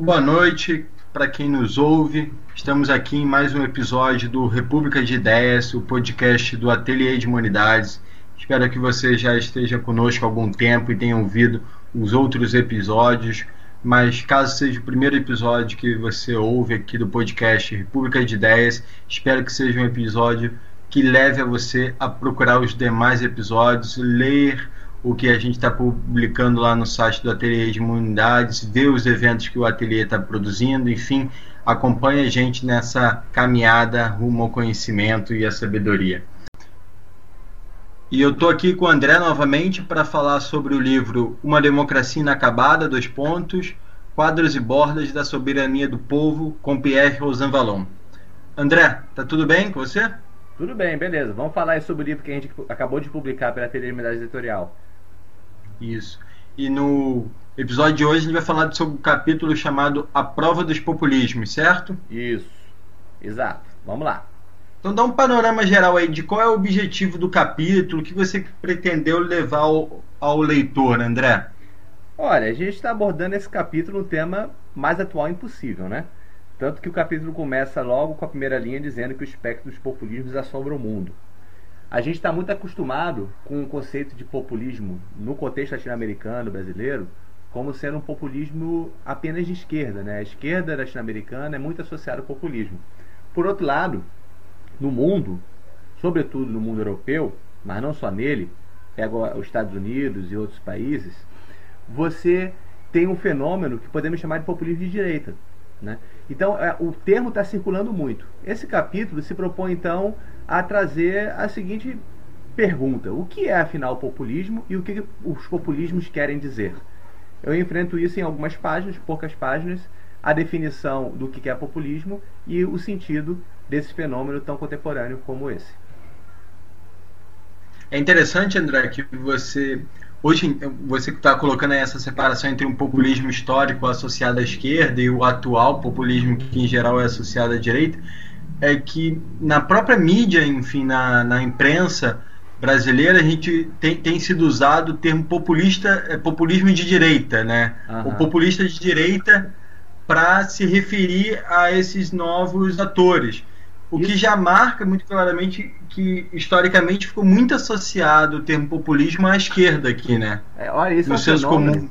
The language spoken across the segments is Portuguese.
Boa noite para quem nos ouve. Estamos aqui em mais um episódio do República de Ideias, o podcast do Ateliê de Humanidades. Espero que você já esteja conosco há algum tempo e tenha ouvido os outros episódios. Mas caso seja o primeiro episódio que você ouve aqui do podcast República de Ideias, espero que seja um episódio que leve a você a procurar os demais episódios, ler o que a gente está publicando lá no site do Ateliê de Imunidades, ver os eventos que o Ateliê está produzindo, enfim, acompanhe a gente nessa caminhada rumo ao conhecimento e à sabedoria. E eu estou aqui com o André novamente para falar sobre o livro Uma Democracia Inacabada, dois pontos, Quadros e Bordas da Soberania do Povo, com Pierre Rosanvallon. André, tá tudo bem com você? Tudo bem, beleza. Vamos falar sobre o livro que a gente acabou de publicar pela de Editorial. Isso. E no episódio de hoje a gente vai falar sobre o capítulo chamado A Prova dos Populismos, certo? Isso. Exato. Vamos lá. Então dá um panorama geral aí de qual é o objetivo do capítulo, o que você pretendeu levar ao, ao leitor, André? Olha, a gente está abordando esse capítulo um tema mais atual impossível, né? Tanto que o capítulo começa logo com a primeira linha dizendo que o espectro dos populismos assombra o mundo. A gente está muito acostumado com o conceito de populismo no contexto latino-americano, brasileiro, como sendo um populismo apenas de esquerda. Né? A esquerda latino-americana é muito associada ao populismo. Por outro lado, no mundo, sobretudo no mundo europeu, mas não só nele, pega os Estados Unidos e outros países, você tem um fenômeno que podemos chamar de populismo de direita. Né? Então, é, o termo está circulando muito. Esse capítulo se propõe, então, a trazer a seguinte pergunta: o que é afinal populismo e o que os populismos querem dizer? Eu enfrento isso em algumas páginas, poucas páginas, a definição do que é populismo e o sentido desse fenômeno tão contemporâneo como esse. É interessante, André, que você hoje você está colocando essa separação entre um populismo histórico associado à esquerda e o atual populismo que em geral é associado à direita é que na própria mídia, enfim, na, na imprensa brasileira, a gente tem, tem sido usado o termo populista, é, populismo de direita, né? Uhum. O populista de direita para se referir a esses novos atores. O Isso. que já marca muito claramente que historicamente ficou muito associado o termo populismo à esquerda aqui, né? É, olha, isso Nos é um fenômeno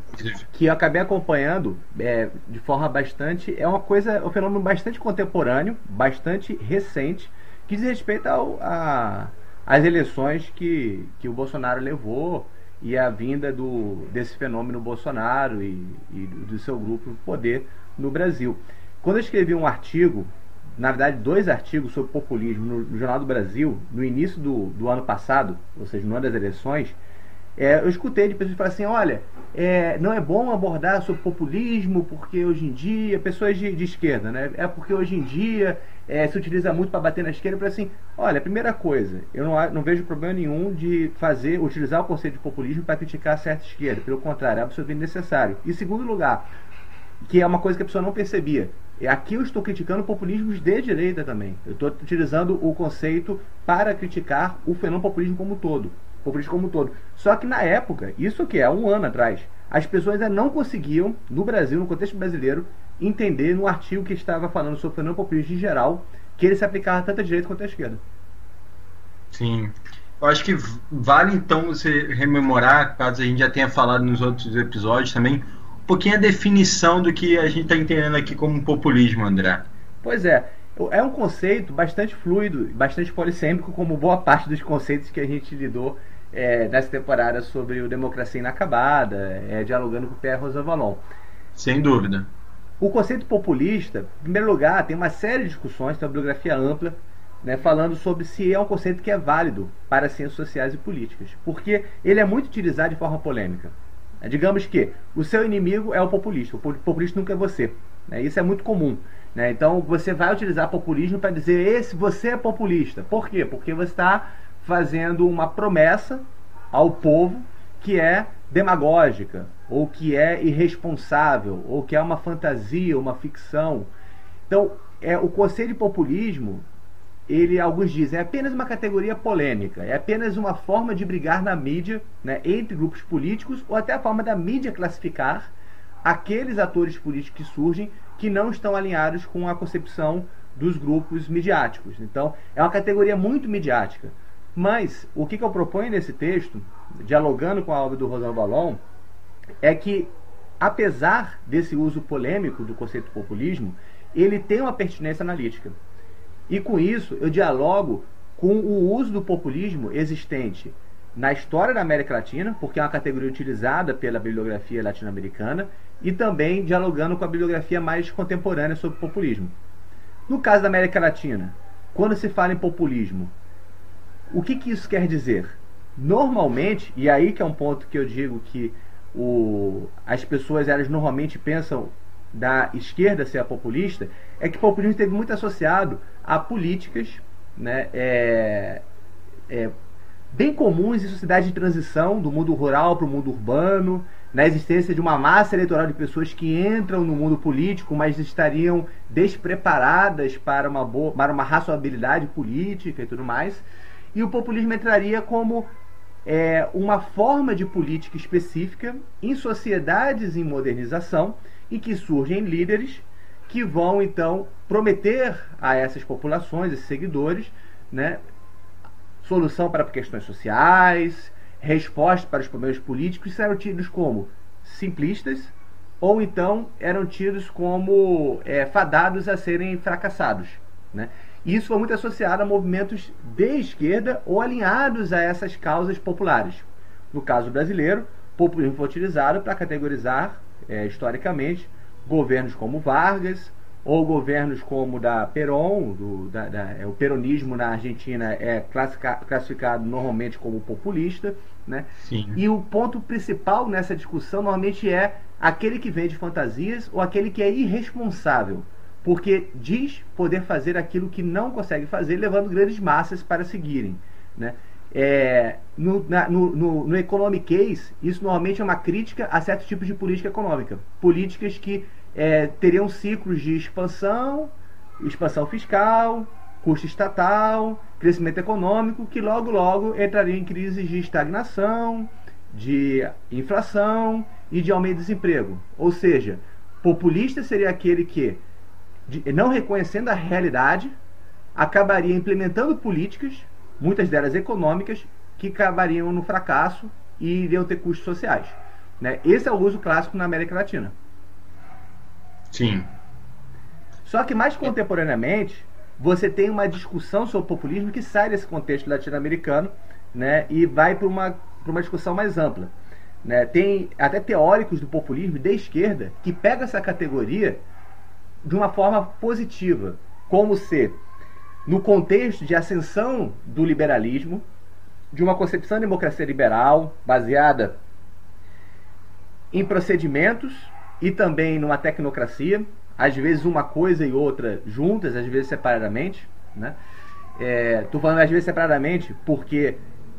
que eu acabei acompanhando é, de forma bastante. É uma coisa, é um fenômeno bastante contemporâneo, bastante recente, que diz respeito ao, a, às eleições que, que o Bolsonaro levou e a vinda do, desse fenômeno Bolsonaro e, e do seu grupo poder no Brasil. Quando eu escrevi um artigo na verdade, dois artigos sobre populismo no, no Jornal do Brasil, no início do, do, ano passado, ou seja, no ano das eleições, é, eu escutei de pessoas falar assim: olha, é, não é bom abordar sobre populismo porque hoje em dia, pessoas de, de esquerda, né? É porque hoje em dia é, se utiliza muito para bater na esquerda. para assim: olha, primeira coisa, eu não, não vejo problema nenhum de fazer, utilizar o conceito de populismo para criticar certa esquerda, pelo contrário, é absolutamente necessário. E segundo lugar, que é uma coisa que a pessoa não percebia. Aqui eu estou criticando populismos de direita também. Eu estou utilizando o conceito para criticar o fenômeno populismo como um todo. Populismo como todo. Só que na época, isso que é um ano atrás, as pessoas ainda não conseguiam, no Brasil, no contexto brasileiro, entender no artigo que estava falando sobre o fenômeno populismo em geral, que ele se aplicava tanto à direita quanto à esquerda. Sim. Eu acho que vale então você rememorar, caso a gente já tenha falado nos outros episódios também, pouquinho a definição do que a gente está entendendo aqui como populismo, André. Pois é. É um conceito bastante fluido, bastante polissêmico, como boa parte dos conceitos que a gente lidou é, nessa temporada sobre o Democracia Inacabada, é, dialogando com o Pierre Rosanvallon. Sem dúvida. O conceito populista, em primeiro lugar, tem uma série de discussões, tem uma bibliografia ampla, né, falando sobre se é um conceito que é válido para ciências sociais e políticas, porque ele é muito utilizado de forma polêmica. É, digamos que o seu inimigo é o populista, o populista nunca é você. Né? Isso é muito comum. Né? Então você vai utilizar populismo para dizer esse você é populista. Por quê? Porque você está fazendo uma promessa ao povo que é demagógica, ou que é irresponsável, ou que é uma fantasia, uma ficção. Então, é, o conceito de populismo ele, alguns dizem, é apenas uma categoria polêmica, é apenas uma forma de brigar na mídia, né, entre grupos políticos, ou até a forma da mídia classificar aqueles atores políticos que surgem que não estão alinhados com a concepção dos grupos midiáticos. Então, é uma categoria muito midiática. Mas, o que, que eu proponho nesse texto, dialogando com a obra do Rosal Ballon, é que, apesar desse uso polêmico do conceito populismo, ele tem uma pertinência analítica. E com isso, eu dialogo com o uso do populismo existente na história da América Latina, porque é uma categoria utilizada pela bibliografia latino-americana, e também dialogando com a bibliografia mais contemporânea sobre populismo. No caso da América Latina, quando se fala em populismo, o que, que isso quer dizer? Normalmente, e aí que é um ponto que eu digo que o, as pessoas elas normalmente pensam da esquerda ser populista, é que o populismo esteve muito associado a políticas né, é, é, bem comuns em sociedades de transição, do mundo rural para o mundo urbano, na existência de uma massa eleitoral de pessoas que entram no mundo político, mas estariam despreparadas para uma, boa, para uma razoabilidade política e tudo mais. E o populismo entraria como é, uma forma de política específica em sociedades em modernização e que surgem líderes que vão então prometer a essas populações, esses seguidores, né, solução para questões sociais, resposta para os problemas políticos, eram tidos como simplistas ou então eram tidos como é, fadados a serem fracassados. Né? Isso foi muito associado a movimentos de esquerda ou alinhados a essas causas populares. No caso brasileiro, populismo foi utilizado para categorizar, é, historicamente, governos como Vargas, ou governos como da Perón, do, da, da, é, o peronismo na Argentina é classificado normalmente como populista, né? Sim. E o ponto principal nessa discussão normalmente é aquele que vende fantasias ou aquele que é irresponsável, porque diz poder fazer aquilo que não consegue fazer, levando grandes massas para seguirem, né? É, no, na, no, no, no Economic Case, isso normalmente é uma crítica a certos tipos de política econômica. Políticas que é, teriam ciclos de expansão, expansão fiscal, custo estatal, crescimento econômico, que logo logo entrariam em crises de estagnação, de inflação e de aumento de desemprego. Ou seja, populista seria aquele que, não reconhecendo a realidade, acabaria implementando políticas, muitas delas econômicas, que acabariam no fracasso e iriam ter custos sociais. Né? Esse é o uso clássico na América Latina. Sim. Só que mais contemporaneamente, você tem uma discussão sobre populismo que sai desse contexto latino-americano né, e vai para uma, uma discussão mais ampla. Né? Tem até teóricos do populismo de esquerda que pegam essa categoria de uma forma positiva, como se, no contexto de ascensão do liberalismo, de uma concepção de democracia liberal baseada em procedimentos e também numa tecnocracia, às vezes uma coisa e outra juntas, às vezes separadamente. Né? É, falando às vezes separadamente porque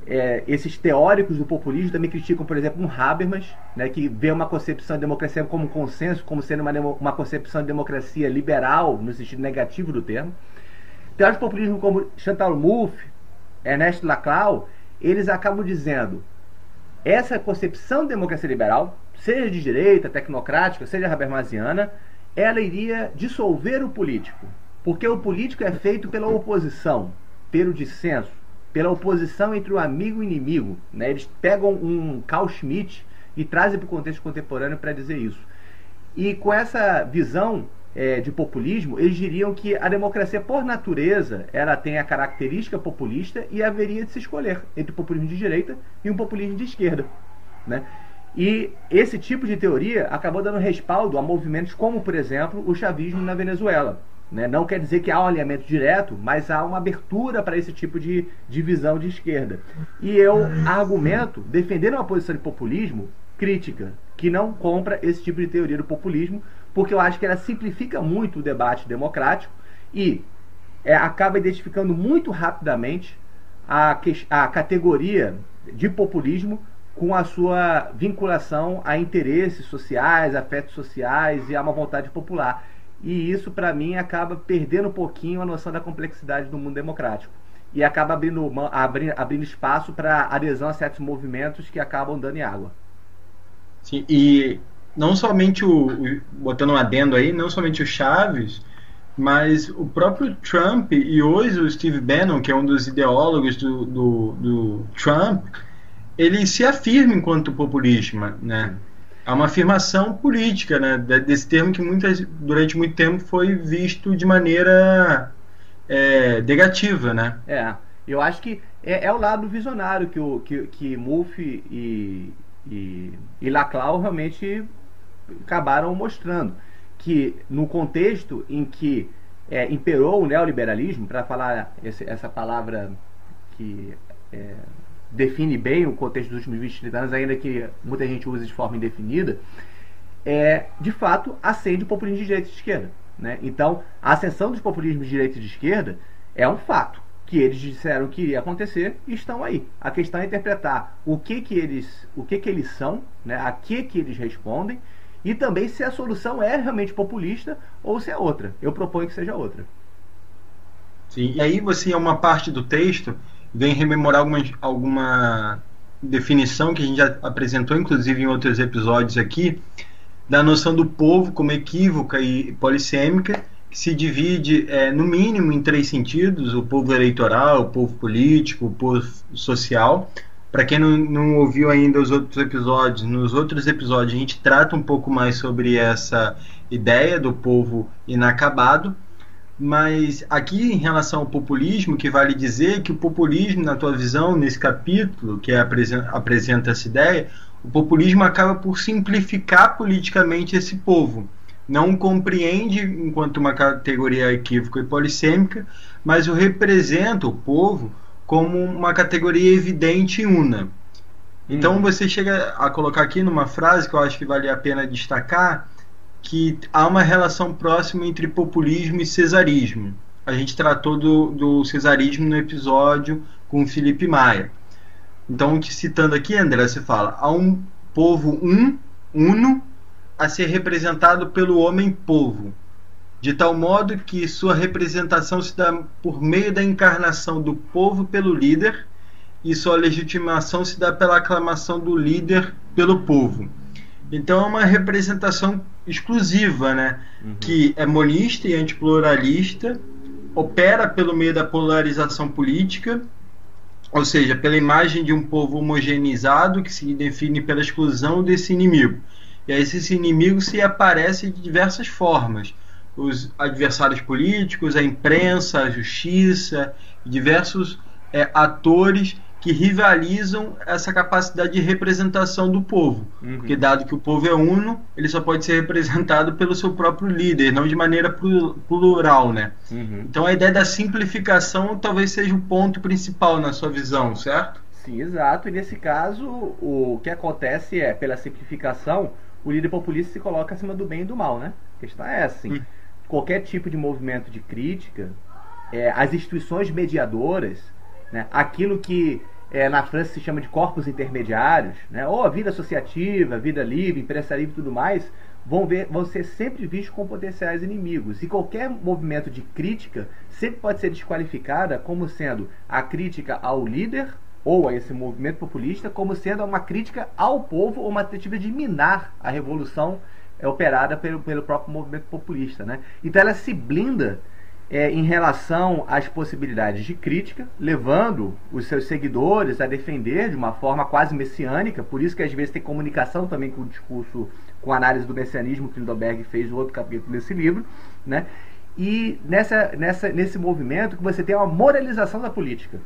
é, esses teóricos do populismo também criticam, por exemplo, um Habermas, né, que vê uma concepção de democracia como consenso, como sendo uma, uma concepção de democracia liberal, no sentido negativo do termo. Teóricos do populismo como Chantal Mouffe, Ernest Laclau, eles acabam dizendo essa concepção de democracia liberal seja de direita, tecnocrática, seja habermasiana, ela iria dissolver o político. Porque o político é feito pela oposição, pelo dissenso, pela oposição entre o amigo e o inimigo. Né? Eles pegam um Carl Schmitt e trazem para o contexto contemporâneo para dizer isso. E com essa visão é, de populismo, eles diriam que a democracia, por natureza, ela tem a característica populista e haveria de se escolher entre o populismo de direita e um populismo de esquerda. Né? E esse tipo de teoria acabou dando respaldo a movimentos como, por exemplo, o chavismo na Venezuela. Né? Não quer dizer que há um alinhamento direto, mas há uma abertura para esse tipo de divisão de esquerda. E eu argumento, defendendo uma posição de populismo crítica, que não compra esse tipo de teoria do populismo, porque eu acho que ela simplifica muito o debate democrático e é, acaba identificando muito rapidamente a, a categoria de populismo com a sua vinculação a interesses sociais, afetos sociais e a uma vontade popular. E isso, para mim, acaba perdendo um pouquinho a noção da complexidade do mundo democrático. E acaba abrindo, abrindo, abrindo espaço para adesão a certos movimentos que acabam dando em água. Sim, e não somente o, o, botando um adendo aí, não somente o Chaves, mas o próprio Trump e hoje o Steve Bannon, que é um dos ideólogos do, do, do Trump, ele se afirma enquanto populista, né? Há uma afirmação política, né, desse termo que muitas, durante muito tempo foi visto de maneira é, negativa, né? É, eu acho que é, é o lado visionário que, o, que, que Mulf e, e, e Laclau realmente acabaram mostrando que no contexto em que é, imperou o neoliberalismo, para falar esse, essa palavra que é, define bem o contexto dos últimos 20, 30 anos, ainda que muita gente use de forma indefinida, é, de fato acende o populismo de direita e de esquerda. Né? Então, a ascensão dos populismos de direita e de esquerda é um fato que eles disseram que iria acontecer e estão aí. A questão é interpretar o que que eles, o que que eles são, né? a que que eles respondem e também se a solução é realmente populista ou se é outra. Eu proponho que seja outra. Sim, e aí você, é uma parte do texto, vem rememorar alguma, alguma definição que a gente já apresentou, inclusive em outros episódios aqui, da noção do povo como equívoca e polissêmica, que se divide, é, no mínimo, em três sentidos: o povo eleitoral, o povo político, o povo social. Para quem não, não ouviu ainda os outros episódios, nos outros episódios a gente trata um pouco mais sobre essa ideia do povo inacabado. Mas aqui, em relação ao populismo, que vale dizer que o populismo, na tua visão, nesse capítulo, que apresenta, apresenta essa ideia, o populismo acaba por simplificar politicamente esse povo. Não compreende enquanto uma categoria equívoca e polissêmica, mas o representa o povo como uma categoria evidente e una. Então hum. você chega a colocar aqui numa frase que eu acho que vale a pena destacar, que há uma relação próxima entre populismo e cesarismo. A gente tratou do, do cesarismo no episódio com Felipe Maia. Então, te citando aqui, André, você fala: há um povo um, uno, a ser representado pelo homem-povo, de tal modo que sua representação se dá por meio da encarnação do povo pelo líder e sua legitimação se dá pela aclamação do líder pelo povo. Então é uma representação exclusiva, né? Uhum. Que é monista e antipluralista, opera pelo meio da polarização política, ou seja, pela imagem de um povo homogeneizado que se define pela exclusão desse inimigo. E aí esse inimigo se aparece de diversas formas. Os adversários políticos, a imprensa, a justiça, diversos é, atores que rivalizam essa capacidade de representação do povo. Uhum. Porque, dado que o povo é uno, ele só pode ser representado pelo seu próprio líder, não de maneira plural. Né? Uhum. Então, a ideia da simplificação talvez seja o ponto principal na sua visão, certo? Sim, exato. E nesse caso, o que acontece é, pela simplificação, o líder populista se coloca acima do bem e do mal. Né? A questão é assim: uhum. Qualquer tipo de movimento de crítica, é, as instituições mediadoras né? Aquilo que é, na França se chama de corpos intermediários, né? ou a vida associativa, vida livre, empresarial e tudo mais, vão, ver, vão ser sempre vistos como potenciais inimigos. E qualquer movimento de crítica sempre pode ser desqualificada como sendo a crítica ao líder ou a esse movimento populista, como sendo uma crítica ao povo ou uma tentativa de minar a revolução é, operada pelo, pelo próprio movimento populista. Né? Então ela se blinda é, em relação às possibilidades de crítica, levando os seus seguidores a defender de uma forma quase messiânica, por isso que às vezes tem comunicação também com o discurso, com a análise do messianismo que Lindoberg fez no outro capítulo desse livro, né? E nessa, nessa, nesse movimento que você tem uma moralização da política.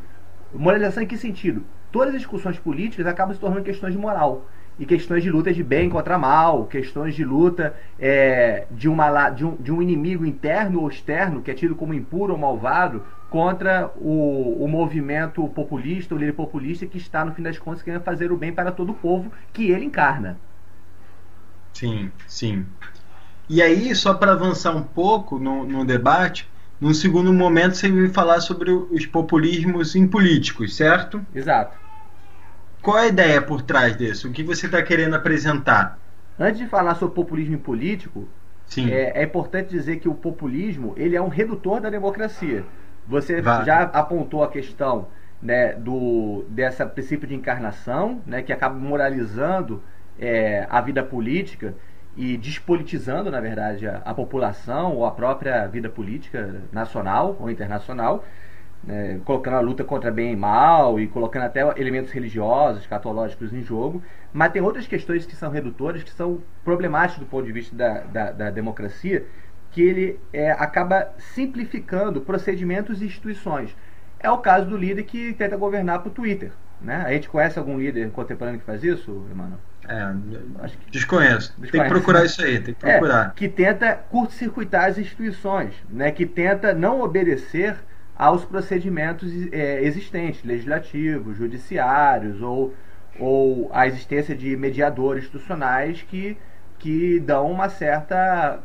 Moralização em que sentido? Todas as discussões políticas acabam se tornando questões de moral e questões de luta de bem contra mal, questões de luta é, de, uma, de, um, de um inimigo interno ou externo, que é tido como impuro ou malvado, contra o, o movimento populista, o líder populista, que está, no fim das contas, querendo fazer o bem para todo o povo que ele encarna. Sim, sim. E aí, só para avançar um pouco no, no debate, num segundo momento você vai falar sobre os populismos impolíticos, certo? Exato. Qual é a ideia por trás disso? O que você está querendo apresentar? Antes de falar sobre populismo político, é, é, importante dizer que o populismo ele é um redutor da democracia. Você Vai. já apontou a questão né, do dessa princípio de encarnação, né, que acaba moralizando é, a vida política e despolitizando, na verdade, a, a, população ou a própria vida política nacional ou internacional, né, colocando a luta contra bem e mal e colocando até elementos religiosos, catológicos em jogo. Mas tem outras questões que são redutoras, que são problemáticas do ponto de vista da, da, da democracia, que ele é, acaba simplificando procedimentos e instituições. É o caso do líder que tenta governar por Twitter. Né? A gente conhece algum líder contemporâneo que faz isso, Emmanuel? É, Acho que... desconheço. Desconhece. Tem que procurar isso aí, tem que é, procurar. É, que tenta curto-circuitar as instituições, né? que tenta não obedecer aos procedimentos é, existentes, legislativos, judiciários, ou, ou a existência de mediadores institucionais que, que dão uma certa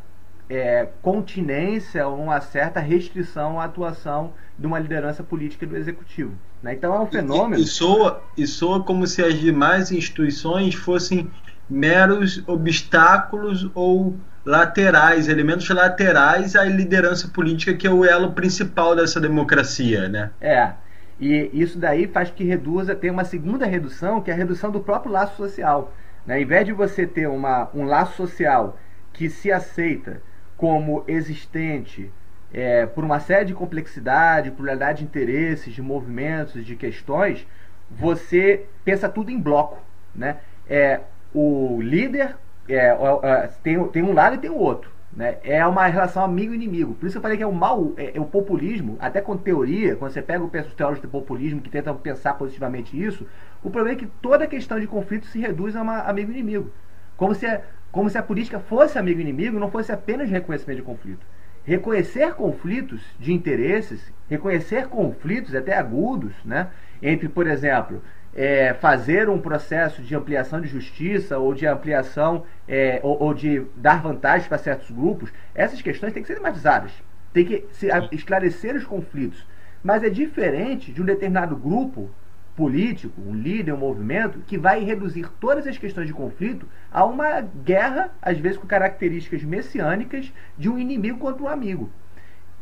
é, continência, uma certa restrição à atuação de uma liderança política do executivo. Né? Então é um fenômeno. E, e, soa, e soa como se as demais instituições fossem meros obstáculos ou laterais, elementos laterais à liderança política, que é o elo principal dessa democracia. Né? É. E isso daí faz que reduza, tem uma segunda redução, que é a redução do próprio laço social. Né? Ao invés de você ter uma, um laço social que se aceita como existente é, por uma série de complexidade, pluralidade de interesses, de movimentos, de questões, você pensa tudo em bloco. Né? É, o líder é, é, tem, tem um lado e tem o outro. Né? É uma relação amigo-inimigo. Por isso eu falei que é o mal, é, é, o populismo, até com teoria, quando você pega os teóricos do populismo que tentam pensar positivamente isso, o problema é que toda questão de conflito se reduz a amigo-inimigo. Como se a, como se a política fosse amigo-inimigo, não fosse apenas reconhecimento de conflito. Reconhecer conflitos de interesses, reconhecer conflitos até agudos, né, entre, por exemplo, é, fazer um processo de ampliação de justiça ou de ampliação é, ou, ou, de dar vantagens para certos grupos, essas questões têm que ser debatizadas, tem que se, esclarecer os conflitos. Mas é diferente de um determinado grupo político, um líder, um movimento, que vai reduzir todas as questões de conflito a uma guerra, às vezes com características messiânicas, de um inimigo contra um amigo.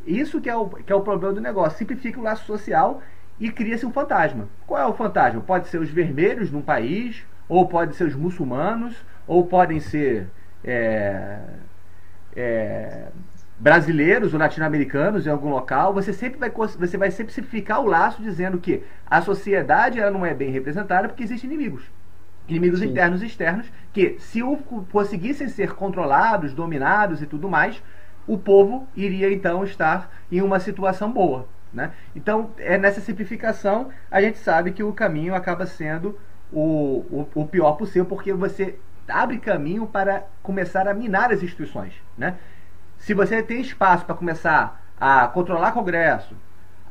Isso que é o, que é o problema do negócio. Simplifica o laço social e cria-se um fantasma. Qual é o fantasma? Pode ser os vermelhos num país, ou pode ser os muçulmanos, ou podem ser é, é, brasileiros ou latino-americanos em algum local, você sempre vai você vai sempre simplificar o laço dizendo que a sociedade ela não é bem representada porque existem inimigos. Inimigos Sim. internos e externos que se conseguissem ser controlados, dominados e tudo mais, o povo iria então estar em uma situação boa. Né? Então, é nessa simplificação, a gente sabe que o caminho acaba sendo o, o, o pior possível, porque você abre caminho para começar a minar as instituições. Né? se você tem espaço para começar a controlar Congresso,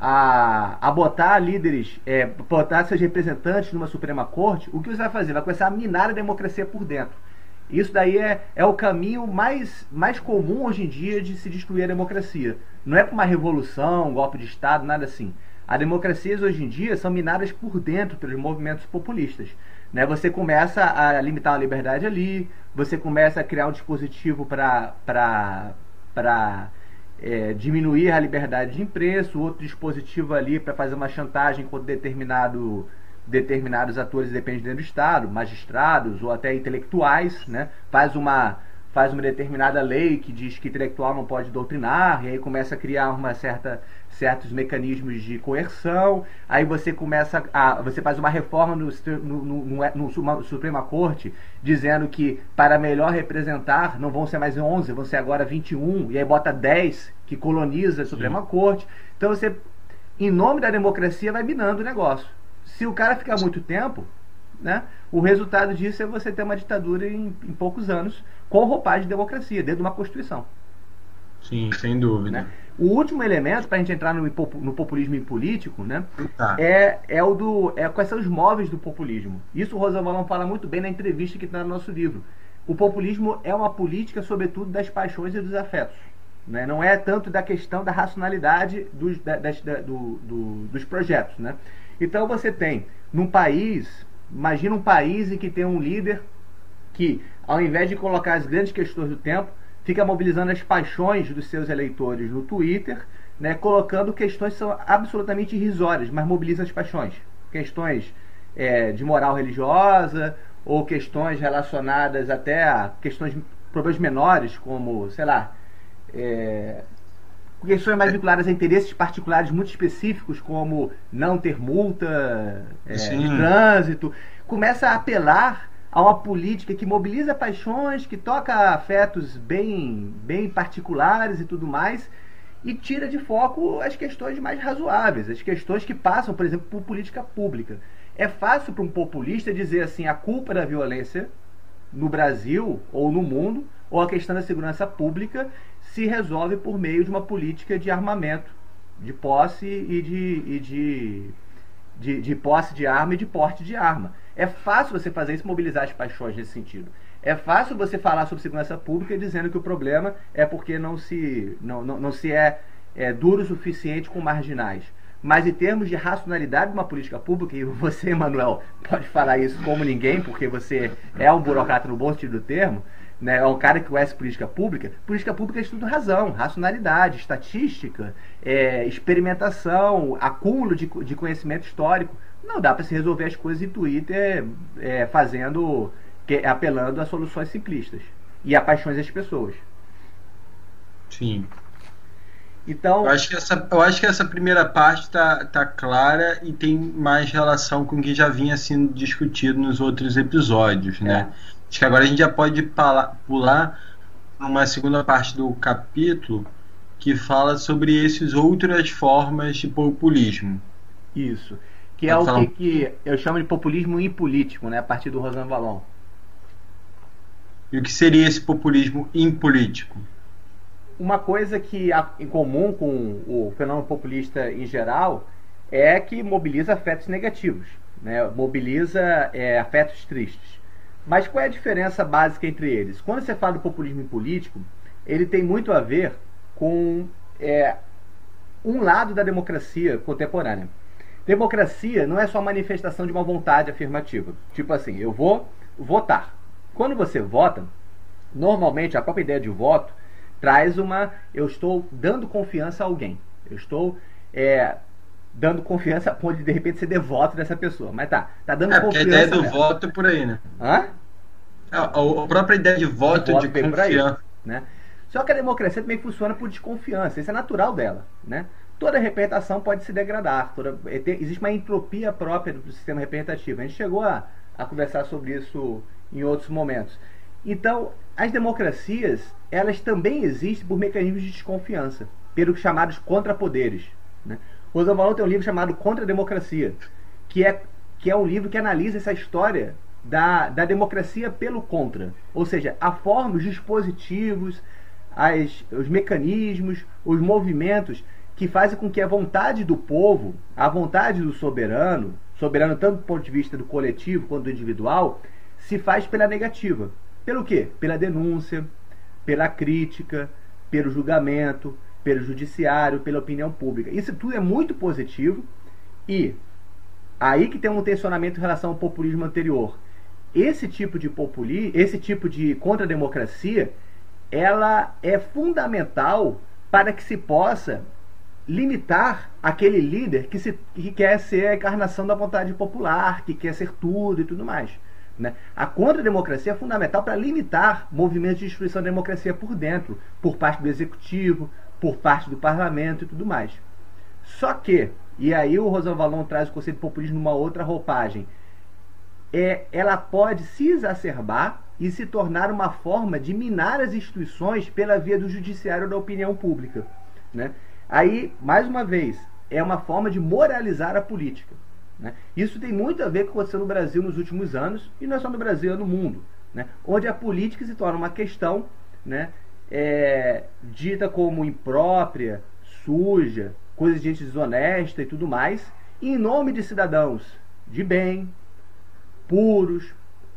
a, a botar líderes, é, botar seus representantes numa Suprema Corte, o que você vai fazer? Vai começar a minar a democracia por dentro. Isso daí é, é o caminho mais, mais comum hoje em dia de se destruir a democracia. Não é para uma revolução, um golpe de Estado, nada assim. As democracias hoje em dia são minadas por dentro pelos movimentos populistas. Né? Você começa a limitar a liberdade ali, você começa a criar um dispositivo para é, diminuir a liberdade de imprensa, outro dispositivo ali para fazer uma chantagem contra determinado, determinados atores dependendo do Estado, magistrados ou até intelectuais, né? faz uma faz uma determinada lei que diz que intelectual não pode doutrinar, e aí começa a criar uma certa certos mecanismos de coerção, aí você começa a. você faz uma reforma no, no, no, no, Suprema Corte, dizendo que para melhor representar não vão ser mais 11, vão ser agora 21, e aí bota 10 que coloniza a Suprema Sim. Corte. Então você, em nome da democracia, vai minando o negócio. Se o cara ficar muito tempo, né, o resultado disso é você ter uma ditadura em, em poucos anos, com roupagem de democracia, dentro de uma Constituição. Sim, sem dúvida. Né? O último elemento para a gente entrar no, no populismo político, né, tá. é, é o do é quais são os móveis do populismo. Isso o Rosavalão fala muito bem na entrevista que está no nosso livro. O populismo é uma política, sobretudo, das paixões e dos afetos. Né? Não é tanto da questão da racionalidade dos, da, das, da, do, do, dos projetos. Né? Então você tem, num país, imagina um país em que tem um líder que, ao invés de colocar as grandes questões do tempo, fica mobilizando as paixões dos seus eleitores no Twitter, né, colocando questões que são absolutamente irrisórias, mas mobiliza as paixões. Questões é, de moral religiosa ou questões relacionadas até a questões problemas menores, como, sei lá, é, questões mais vinculadas a interesses particulares muito específicos, como não ter multa é, de trânsito, começa a apelar a uma política que mobiliza paixões, que toca afetos bem, bem particulares e tudo mais, e tira de foco as questões mais razoáveis, as questões que passam, por exemplo, por política pública. É fácil para um populista dizer assim: a culpa da violência no Brasil ou no mundo, ou a questão da segurança pública, se resolve por meio de uma política de armamento, de posse e de, e de, de, de posse de arma e de porte de arma. É fácil você fazer isso, mobilizar as paixões nesse sentido. É fácil você falar sobre segurança pública dizendo que o problema é porque não se, não, não, não se é, é duro o suficiente com marginais. Mas em termos de racionalidade de uma política pública, e você, Emanuel, pode falar isso como ninguém, porque você é um burocrata no bom sentido do termo, né, é um cara que conhece política pública. Política pública é estudo razão, racionalidade, estatística, é, experimentação, acúmulo de, de conhecimento histórico. Não dá para se resolver as coisas em Twitter é, fazendo, que, apelando a soluções simplistas e a paixões das pessoas. Sim. Então, eu acho que essa, eu acho que essa primeira parte está tá clara e tem mais relação com o que já vinha sendo discutido nos outros episódios, né? É. Acho que agora a gente já pode pular, uma segunda parte do capítulo que fala sobre essas outras formas de populismo. Isso. Que é o que, que, eu chamo de populismo impolítico, né? A partir do Rosan Valon. E o que seria esse populismo impolítico? uma coisa que há em comum com o fenômeno populista em geral é que mobiliza afetos negativos, né? mobiliza é, afetos tristes. Mas qual é a diferença básica entre eles? Quando você fala do populismo político, ele tem muito a ver com é, um lado da democracia contemporânea. Democracia não é só manifestação de uma vontade afirmativa. Tipo assim, eu vou votar. Quando você vota, normalmente a própria ideia de voto traz uma. Eu estou dando confiança a alguém. Eu estou é, dando confiança a ponto de de repente ser devoto dessa pessoa. Mas tá, tá dando é, confiança. A ideia do voto é por aí, né? Hã? A, a, própria ideia de voto, voto de confiança. Aí, né? Só que a democracia também funciona por desconfiança. Isso é natural dela, né? Toda representação pode se degradar. Toda, é, existe uma entropia própria do sistema representativo. A gente chegou a, a conversar sobre isso em outros momentos. Então, as democracias, elas também existem por mecanismos de desconfiança, pelos chamados contrapoderes. Né? Valon tem um livro chamado Contra a Democracia, que é, que é um livro que analisa essa história da, da democracia pelo contra. Ou seja, a forma, os dispositivos, as, os mecanismos, os movimentos que fazem com que a vontade do povo, a vontade do soberano, soberano tanto do ponto de vista do coletivo quanto do individual, se faz pela negativa. Pelo quê? Pela denúncia, pela crítica, pelo julgamento, pelo judiciário, pela opinião pública. Isso tudo é muito positivo e aí que tem um tensionamento em relação ao populismo anterior. Esse tipo de populismo, esse tipo de contra-democracia, ela é fundamental para que se possa limitar aquele líder que, se, que quer ser a encarnação da vontade popular, que quer ser tudo e tudo mais. Né? A contra-democracia é fundamental para limitar movimentos de destruição da democracia por dentro, por parte do executivo, por parte do parlamento e tudo mais. Só que, e aí o Rosan Valon traz o conceito de populismo numa outra roupagem, é, ela pode se exacerbar e se tornar uma forma de minar as instituições pela via do judiciário da opinião pública. Né? Aí, mais uma vez, é uma forma de moralizar a política. Né? Isso tem muito a ver com o que aconteceu no Brasil nos últimos anos, e não é só no Brasil, é no mundo, né? onde a política se torna uma questão né, é, dita como imprópria, suja, coisa de gente desonesta e tudo mais, em nome de cidadãos de bem, puros,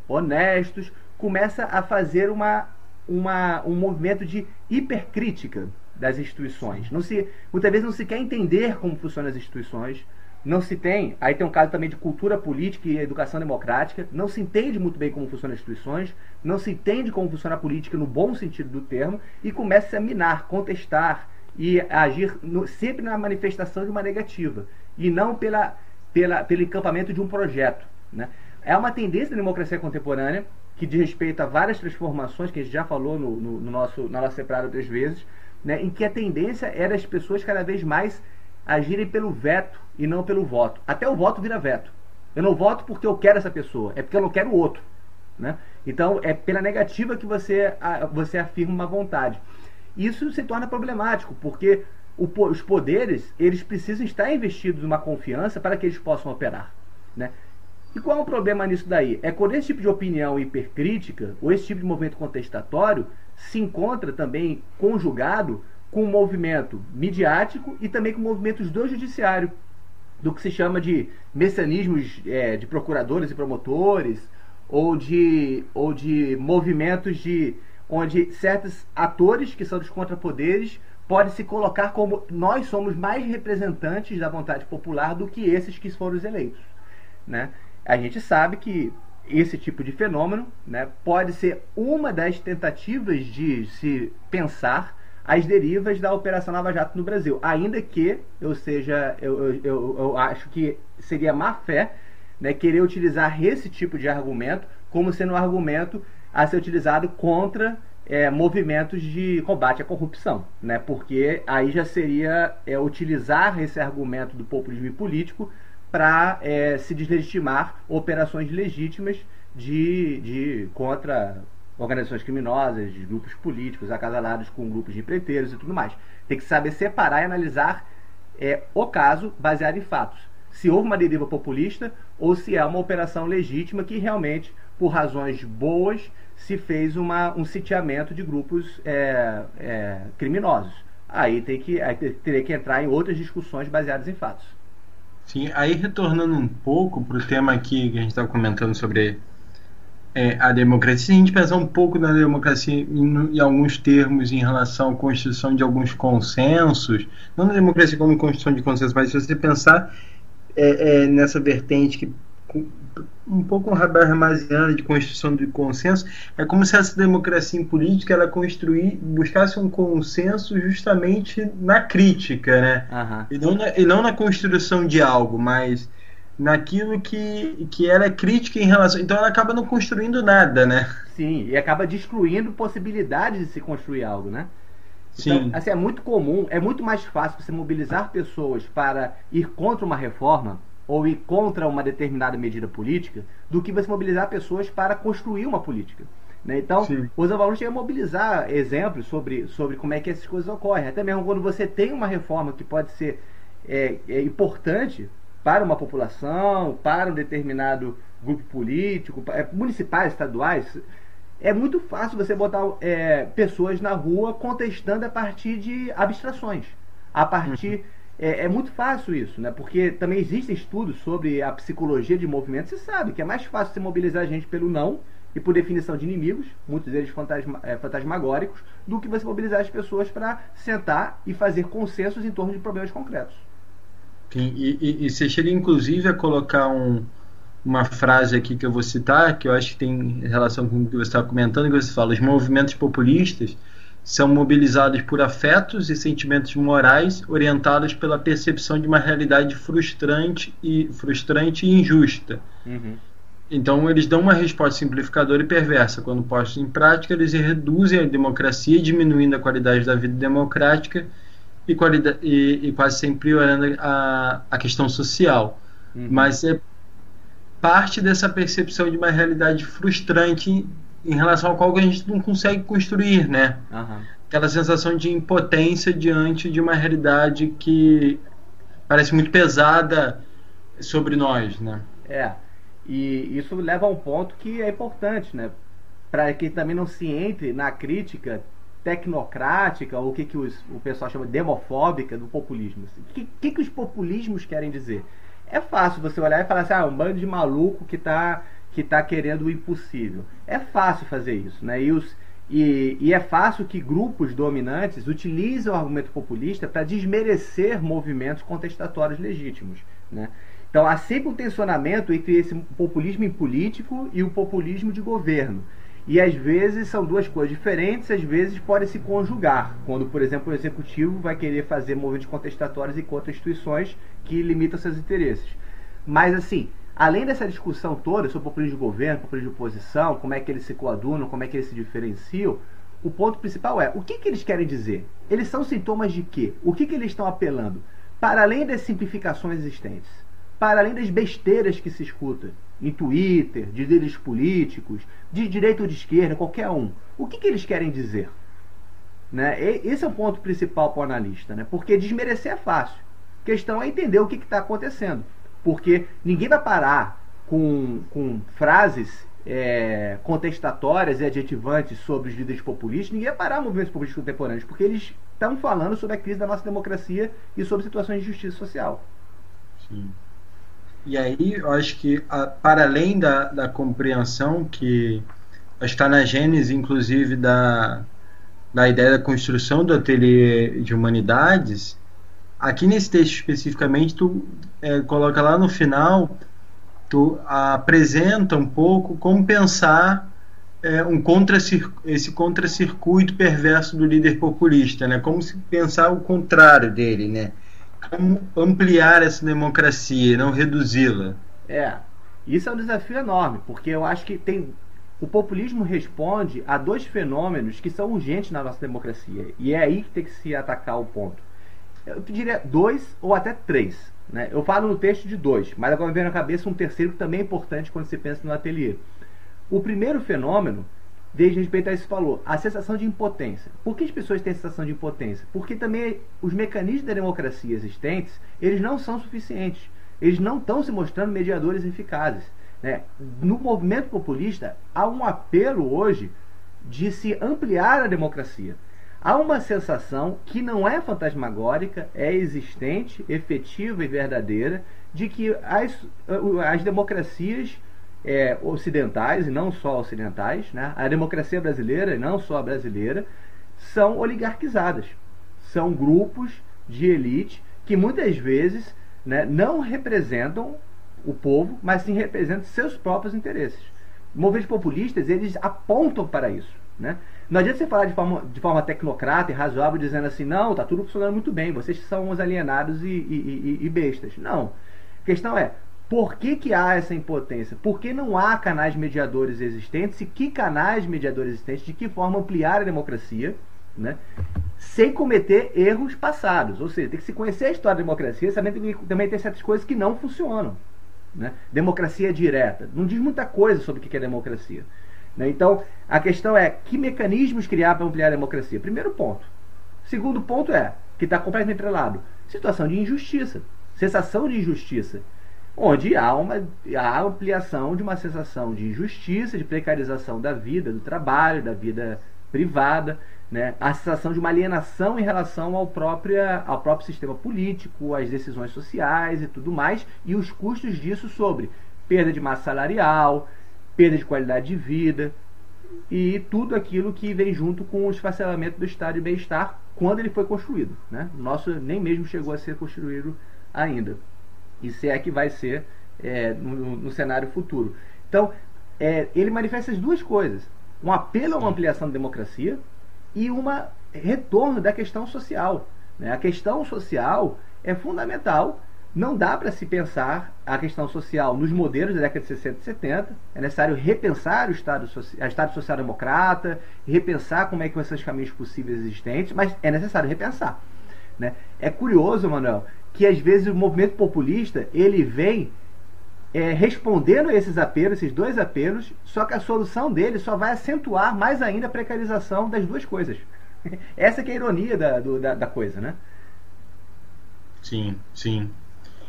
honestos, começa a fazer uma, uma, um movimento de hipercrítica das instituições. Não se, muitas vezes não se quer entender como funcionam as instituições, não se tem, aí tem um caso também de cultura política e educação democrática, não se entende muito bem como funcionam as instituições, não se entende como funciona a política no bom sentido do termo, e começa a minar, contestar e agir no, sempre na manifestação de uma negativa, e não pela, pela, pelo encampamento de um projeto. Né? É uma tendência da democracia contemporânea que diz respeito a várias transformações que a gente já falou no, no, no nosso, na nossa separada outras vezes, né, em que a tendência era as pessoas cada vez mais agirem pelo veto e não pelo voto. Até o voto vira veto. Eu não voto porque eu quero essa pessoa, é porque eu não quero o outro. Né? Então, é pela negativa que você, você afirma uma vontade. Isso se torna problemático, porque o, os poderes eles precisam estar investidos numa confiança para que eles possam operar. Né? E qual é o problema nisso daí? É quando esse tipo de opinião hipercrítica, ou esse tipo de movimento contestatório, se encontra também conjugado com um movimento midiático e também com movimentos do judiciário, do que se chama de mecanismos é, de procuradores e promotores, ou de, ou de movimentos de onde certos atores que são dos contrapoderes podem se colocar como nós somos mais representantes da vontade popular do que esses que foram os eleitos. Né? a gente sabe que esse tipo de fenômeno né, pode ser uma das tentativas de se pensar as derivas da Operação Lava Jato no Brasil. Ainda que eu seja, eu, eu, eu acho que seria má fé né, querer utilizar esse tipo de argumento como sendo um argumento a ser utilizado contra é, movimentos de combate à corrupção, né? porque aí já seria é, utilizar esse argumento do populismo político para é, se deslegitimar operações legítimas de, de contra organizações criminosas, de grupos políticos acasalados com grupos de empreiteiros e tudo mais. Tem que saber separar e analisar é, o caso baseado em fatos. Se houve uma deriva populista ou se é uma operação legítima que realmente, por razões boas, se fez uma, um sitiamento de grupos é, é, criminosos. Aí, tem que, aí teria que entrar em outras discussões baseadas em fatos. Sim, aí retornando um pouco para o tema aqui que a gente estava comentando sobre é, a democracia, a gente pensar um pouco na democracia em, em, alguns termos em relação à construção de alguns consensos, não na democracia como construção de consensos, mas se você pensar é, é, nessa vertente que um pouco um de construção de consenso, é como se essa democracia em política ela construir, buscasse um consenso justamente na crítica, né? Uhum. E, não na, e não na construção de algo, mas naquilo que, que ela é crítica em relação. Então ela acaba não construindo nada, né? Sim, e acaba destruindo possibilidades de se construir algo, né? Então, Sim. assim, é muito comum, é muito mais fácil você mobilizar pessoas para ir contra uma reforma ou ir contra uma determinada medida política do que você mobilizar pessoas para construir uma política. Né? Então, Sim. os alunos têm a mobilizar exemplos sobre, sobre como é que essas coisas ocorrem. Até mesmo quando você tem uma reforma que pode ser é, é importante para uma população, para um determinado grupo político, é, municipais, estaduais, é muito fácil você botar é, pessoas na rua contestando a partir de abstrações, a partir uhum é, é, muito fácil isso, né? Porque também existem estudos sobre a psicologia de movimento. Você sabe que é mais fácil você mobilizar a gente pelo não e por definição de inimigos, muitos deles fantasma, é, fantasmagóricos, do que você mobilizar as pessoas para sentar e fazer consensos em torno de problemas concretos. Sim, e, e, e você chega inclusive a colocar um, uma frase aqui que eu vou citar, que eu acho que tem relação com o que você estava comentando, que você fala, os movimentos populistas são mobilizados por afetos e sentimentos morais orientados pela percepção de uma realidade frustrante e frustrante e injusta. Uhum. Então eles dão uma resposta simplificadora e perversa. Quando postos em prática, eles reduzem a democracia, diminuindo a qualidade da vida democrática e, qualidade, e, e quase sempre piorando a, a questão social. Uhum. Mas é parte dessa percepção de uma realidade frustrante em relação ao qual a gente não consegue construir, né? Uhum. Aquela sensação de impotência diante de uma realidade que parece muito pesada sobre nós, né? É. E isso leva a um ponto que é importante, né? Para que também não se entre na crítica tecnocrática, ou o que, que os, o pessoal chama de demofóbica do populismo. O que, que, que os populismos querem dizer? É fácil você olhar e falar assim, ah, um bando de maluco que está que está querendo o impossível. É fácil fazer isso, né? E, os, e, e é fácil que grupos dominantes utilizem o argumento populista para desmerecer movimentos contestatórios legítimos, né? Então há sempre um tensionamento entre esse populismo político e o populismo de governo. E às vezes são duas coisas diferentes, às vezes podem se conjugar. Quando, por exemplo, o executivo vai querer fazer movimentos contestatórios e contra instituições que limitam seus interesses. Mas assim, além dessa discussão toda sobre populismo de governo, populismo de oposição, como é que eles se coadunam, como é que eles se diferenciam, o ponto principal é o que, que eles querem dizer? Eles são sintomas de quê? O que, que eles estão apelando? Para além das simplificações existentes, para além das besteiras que se escuta em Twitter, de líderes políticos, de direita ou de esquerda, qualquer um, o que, que eles querem dizer? Né? Esse é o ponto principal para o analista, né? porque desmerecer é fácil. A questão é entender o que está acontecendo. Porque ninguém vai parar com, com frases é, contestatórias e adjetivantes sobre os líderes populistas, ninguém vai parar movimentos populistas contemporâneos, porque eles estão falando sobre a crise da nossa democracia e sobre situações de justiça social. Sim. E aí, eu acho que, a, para além da, da compreensão que está na gênese, inclusive, da, da ideia da construção do ateliê de humanidades, aqui nesse texto especificamente, tu é, coloca lá no final tu apresenta um pouco como pensar é, um contra esse contracircuito perverso do líder populista, né? Como se pensar o contrário dele, né? Ampliar essa democracia, não reduzi-la. É, isso é um desafio enorme, porque eu acho que tem o populismo responde a dois fenômenos que são urgentes na nossa democracia e é aí que tem que se atacar o ponto. Eu diria dois ou até três. Né? Eu falo no texto de dois, mas agora me vem na cabeça um terceiro que também é importante quando se pensa no ateliê. O primeiro fenômeno diz respeito a isso falou, a sensação de impotência. Por que as pessoas têm a sensação de impotência? Porque também os mecanismos da democracia existentes, eles não são suficientes. Eles não estão se mostrando mediadores eficazes. Né? No movimento populista, há um apelo hoje de se ampliar a democracia há uma sensação que não é fantasmagórica, é existente, efetiva e verdadeira, de que as, as democracias é, ocidentais, e não só ocidentais, né, a democracia brasileira, e não só a brasileira, são oligarquizadas. São grupos de elite que muitas vezes né, não representam o povo, mas sim representam seus próprios interesses. Movimentos populistas, eles apontam para isso. Né? Não adianta você falar de forma, de forma tecnocrata e razoável, dizendo assim, não, tá tudo funcionando muito bem, vocês são os alienados e, e, e, e bestas. Não. A questão é, por que, que há essa impotência? Por que não há canais mediadores existentes? E que canais mediadores existentes? De que forma ampliar a democracia? Né? Sem cometer erros passados. Ou seja, tem que se conhecer a história da democracia, sabendo que também tem certas coisas que não funcionam. Né? Democracia direta. Não diz muita coisa sobre o que é democracia. Né? Então, a questão é que mecanismos criar para ampliar a democracia? Primeiro ponto. Segundo ponto é, que está completamente atrelado, situação de injustiça, sensação de injustiça, onde há uma há ampliação de uma sensação de injustiça, de precarização da vida, do trabalho, da vida privada, né? a sensação de uma alienação em relação ao próprio, ao próprio sistema político, às decisões sociais e tudo mais, e os custos disso sobre perda de massa salarial, perda de qualidade de vida e tudo aquilo que vem junto com o esfacelamento do estado de bem-estar quando ele foi construído. Né? O nosso nem mesmo chegou a ser construído ainda. E se é que vai ser é, no, no, cenário futuro. Então, é, ele manifesta as duas coisas: um apelo a uma ampliação da democracia e um retorno da questão social. Né? A questão social é fundamental não dá para se pensar a questão social nos modelos da década de 60 e 70. É necessário repensar o Estado, Estado Social Democrata, repensar como é que vão os caminhos possíveis existentes, mas é necessário repensar. Né? É curioso, Manuel, que às vezes o movimento populista ele vem é, respondendo a esses apelos, esses dois apelos, só que a solução dele só vai acentuar mais ainda a precarização das duas coisas. Essa é a ironia da, do, da, da coisa, né? Sim, sim.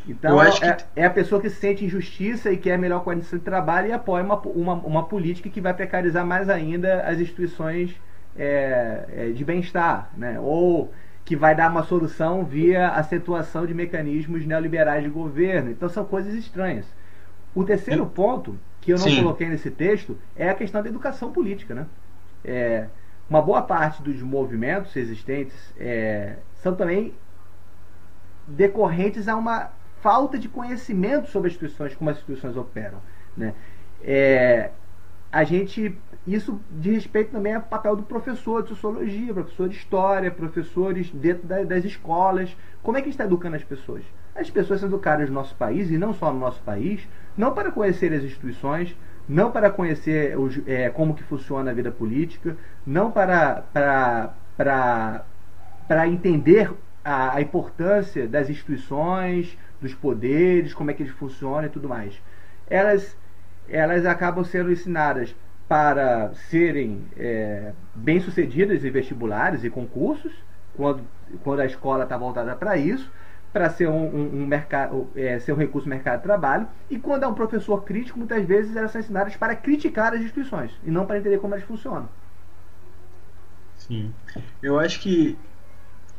Então, é, que... é, a pessoa que sente injustiça e quer melhor condição de trabalho e apoia uma, uma, uma política que vai precarizar mais ainda as instituições é, é, de bem-estar, né? ou que vai dar uma solução via acentuação de mecanismos neoliberais de governo. Então, são coisas estranhas. O terceiro ponto, que eu não Sim. coloquei nesse texto, é a questão da educação política. Né? É, uma boa parte dos movimentos existentes é, são também decorrentes a uma falta de conhecimento sobre as instituições, como as instituições operam. Né? É, a gente isso de respeito também ao papel do professor de sociologia, professor de história, professores dentro das escolas. Como é que está educando as pessoas? As pessoas são educadas no nosso país, e não só no nosso país, não para conhecer as instituições, não para conhecer os, é, como que funciona a vida política, não para, para, para, para entender a, a importância das instituições, dos poderes, como é que eles funcionam e tudo mais. Elas, elas acabam sendo ensinadas para serem é, bem-sucedidas em vestibulares e concursos, quando, quando a escola está voltada para isso, para ser um, um, um mercado, é, ser um recurso mercado de trabalho, e quando é um professor crítico, muitas vezes elas são ensinadas para criticar as instituições e não para entender como elas funcionam. Sim. Eu acho que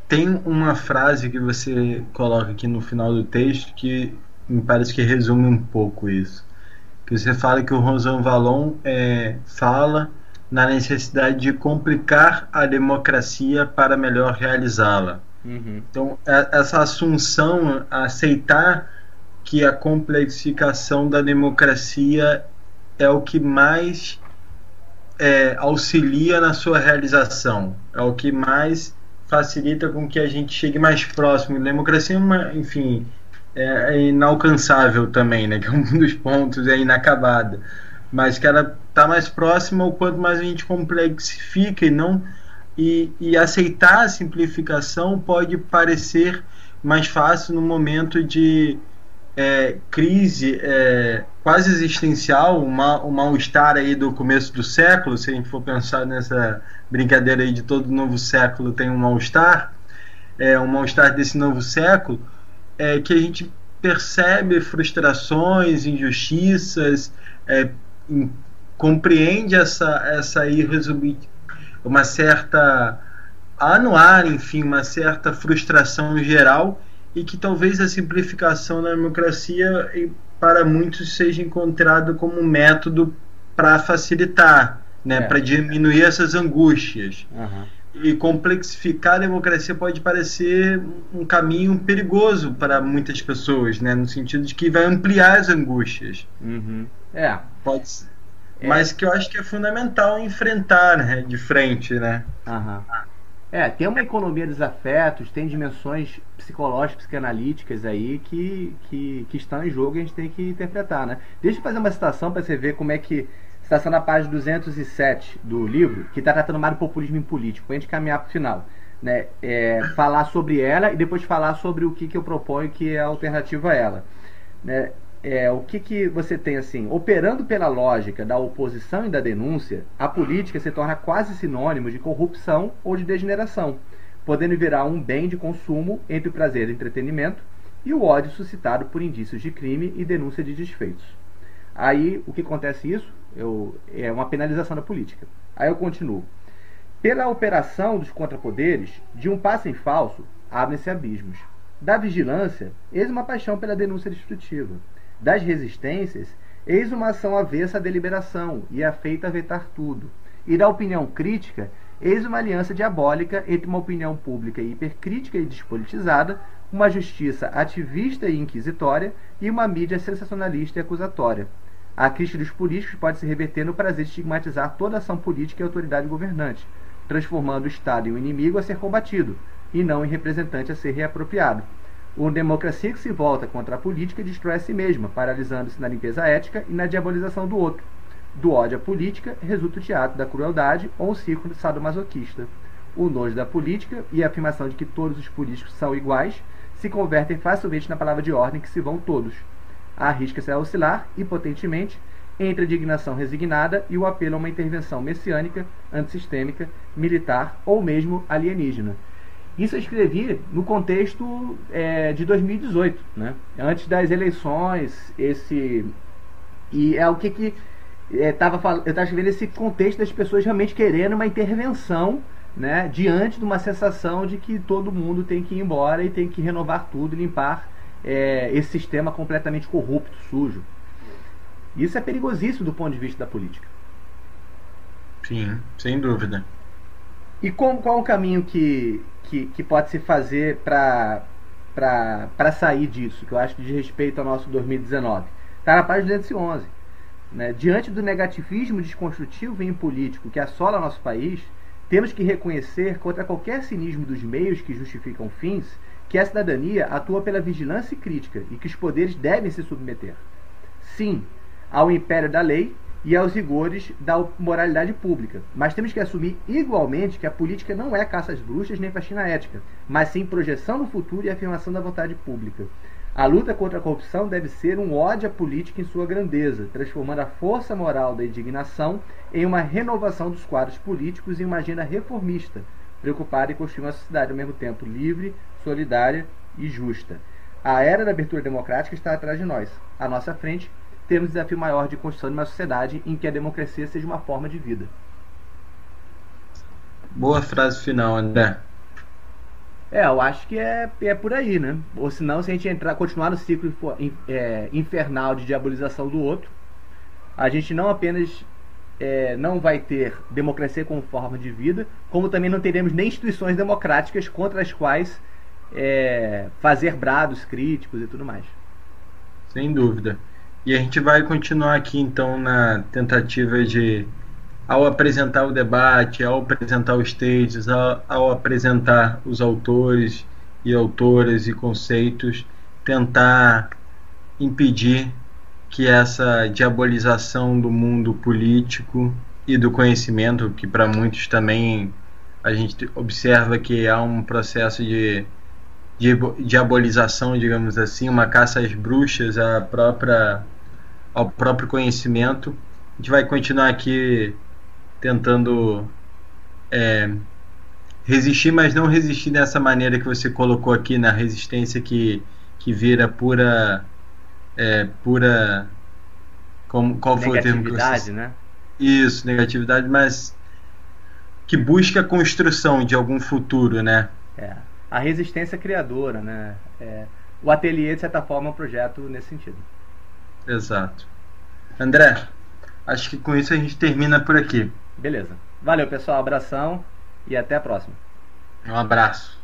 tem uma frase que você coloca aqui no final do texto que me parece que resume um pouco isso que você fala que o Rosan Valon é, fala na necessidade de complicar a democracia para melhor realizá-la. Uhum. Então, é, essa assunção, aceitar que a complexificação da democracia é o que mais é, auxilia na sua realização, é o que mais facilita com que a gente chegue mais próximo. Democracia, é uma, enfim, é, é, inalcançável também, né? Que é um dos pontos, é inacabada. Mas que ela está mais próxima o quanto mais a gente complexifica e não e, e aceitar a simplificação pode parecer mais fácil no momento de é, crise é, quase existencial, uma, um mal-estar aí do começo do século, se a gente for pensar nessa brincadeira aí de todo novo século tem um mal-estar, é, um mal-estar desse novo século, é, que a gente percebe frustrações, injustiças, é, in, compreende essa, essa irresolubilidade, uma certa anuar, enfim, uma certa frustração geral e que talvez a simplificação da democracia para muitos seja encontrado como um método para facilitar, né, é. para diminuir essas angústias. Uhum e complexificar a democracia pode parecer um caminho perigoso para muitas pessoas, né? No sentido de que vai ampliar as angústias. Uhum. É. Pode ser. É. Mas que eu acho que é fundamental enfrentar né? de frente, né? Uhum. É, tem uma economia dos afetos, tem dimensões psicológicas, psicanalíticas aí que, que, que estão em jogo e a gente tem que interpretar, né? Deixa eu fazer uma citação para você ver como é que está sendo a página 207 do livro, que está tratando mais do populismo em político, para a gente caminhar para o final. Né? É, falar sobre ela e depois falar sobre o que, que eu proponho que é a alternativa a ela. Né? É, o que, que você tem assim? Operando pela lógica da oposição e da denúncia, a política se torna quase sinônimo de corrupção ou de degeneração, podendo virar um bem de consumo entre o prazer do entretenimento e o ódio suscitado por indícios de crime e denúncia de desfeitos. Aí o que acontece isso? Eu, é uma penalização da política. Aí eu continuo. Pela operação dos contrapoderes, de um passo em falso, abrem-se abismos. Da vigilância, eis uma paixão pela denúncia destrutiva. Das resistências, eis uma ação avessa à deliberação e afeita a vetar tudo. E da opinião crítica, eis uma aliança diabólica entre uma opinião pública hipercrítica e despolitizada, uma justiça ativista e inquisitória e uma mídia sensacionalista e acusatória. A crítica dos políticos pode se reverter no prazer de estigmatizar toda ação política e autoridade governante, transformando o Estado em um inimigo a ser combatido, e não em representante a ser reapropriado. Uma democracia que se volta contra a política destrói a si mesma, paralisando-se na limpeza ética e na diabolização do outro. Do ódio à política resulta o teatro da crueldade ou um círculo sadomasoquista. O nojo da política e a afirmação de que todos os políticos são iguais se convertem facilmente na palavra de ordem que se vão todos arrisca-se a oscilar, hipotentemente, entre a indignação resignada e o apelo a uma intervenção messiânica, antissistêmica, militar ou mesmo alienígena. Isso eu escrevi no contexto é, de 2018, né? antes das eleições, esse e é o que que é, tava, eu estava escrevendo esse contexto das pessoas realmente querendo uma intervenção né, diante de uma sensação de que todo mundo tem que ir embora e tem que renovar tudo, limpar é, esse sistema completamente corrupto, sujo. Isso é perigosíssimo do ponto de vista da política. Sim, sem dúvida. E como, qual o caminho que, que, que pode se fazer para sair disso, que eu acho que diz respeito ao nosso 2019? Está na página 211. Né? Diante do negativismo desconstrutivo e político que assola nosso país, temos que reconhecer, contra qualquer cinismo dos meios que justificam fins, que a cidadania atua pela vigilância e crítica e que os poderes devem se submeter. Sim, ao império da lei e aos rigores da moralidade pública. Mas temos que assumir igualmente que a política não é caça às bruxas nem faxina ética, mas sim projeção no futuro e afirmação da vontade pública. A luta contra a corrupção deve ser um ódio à política em sua grandeza, transformando a força moral da indignação em uma renovação dos quadros políticos e uma agenda reformista, preocupada em construir uma sociedade ao mesmo tempo livre, solidária e justa. A era da abertura democrática está atrás de nós. À nossa frente, temos o desafio maior de construção de uma sociedade em que a democracia seja uma forma de vida. Boa frase final, André. É, eu acho que é, é por aí, né? Ou senão, se a gente entrar, continuar no ciclo é, infernal de diabolização do outro, a gente não apenas é, não vai ter democracia como forma de vida, como também não teremos nem instituições democráticas contra as quais é, fazer brados críticos e tudo mais. Sem dúvida. E a gente vai continuar aqui então na tentativa de, ao apresentar o debate, ao apresentar os textos, ao, ao apresentar os autores e autoras e conceitos, tentar impedir que essa diabolização do mundo político e do conhecimento, que para muitos também a gente observa que há um processo de, de diabolização, digamos assim, uma caça às bruxas, à própria ao próprio conhecimento. A gente vai continuar aqui tentando é, resistir, mas não resistir dessa maneira que você colocou aqui na resistência que, que vira pura é, pura como, qual foi o termo que você... né? Isso, negatividade, mas que busca a construção de algum futuro, né? É a resistência criadora, né? É, o ateliê, de certa forma, é um projeto nesse sentido. Exato. André, acho que com isso a gente termina por aqui. Beleza. Valeu, pessoal. Abração e até a próxima. Um abraço.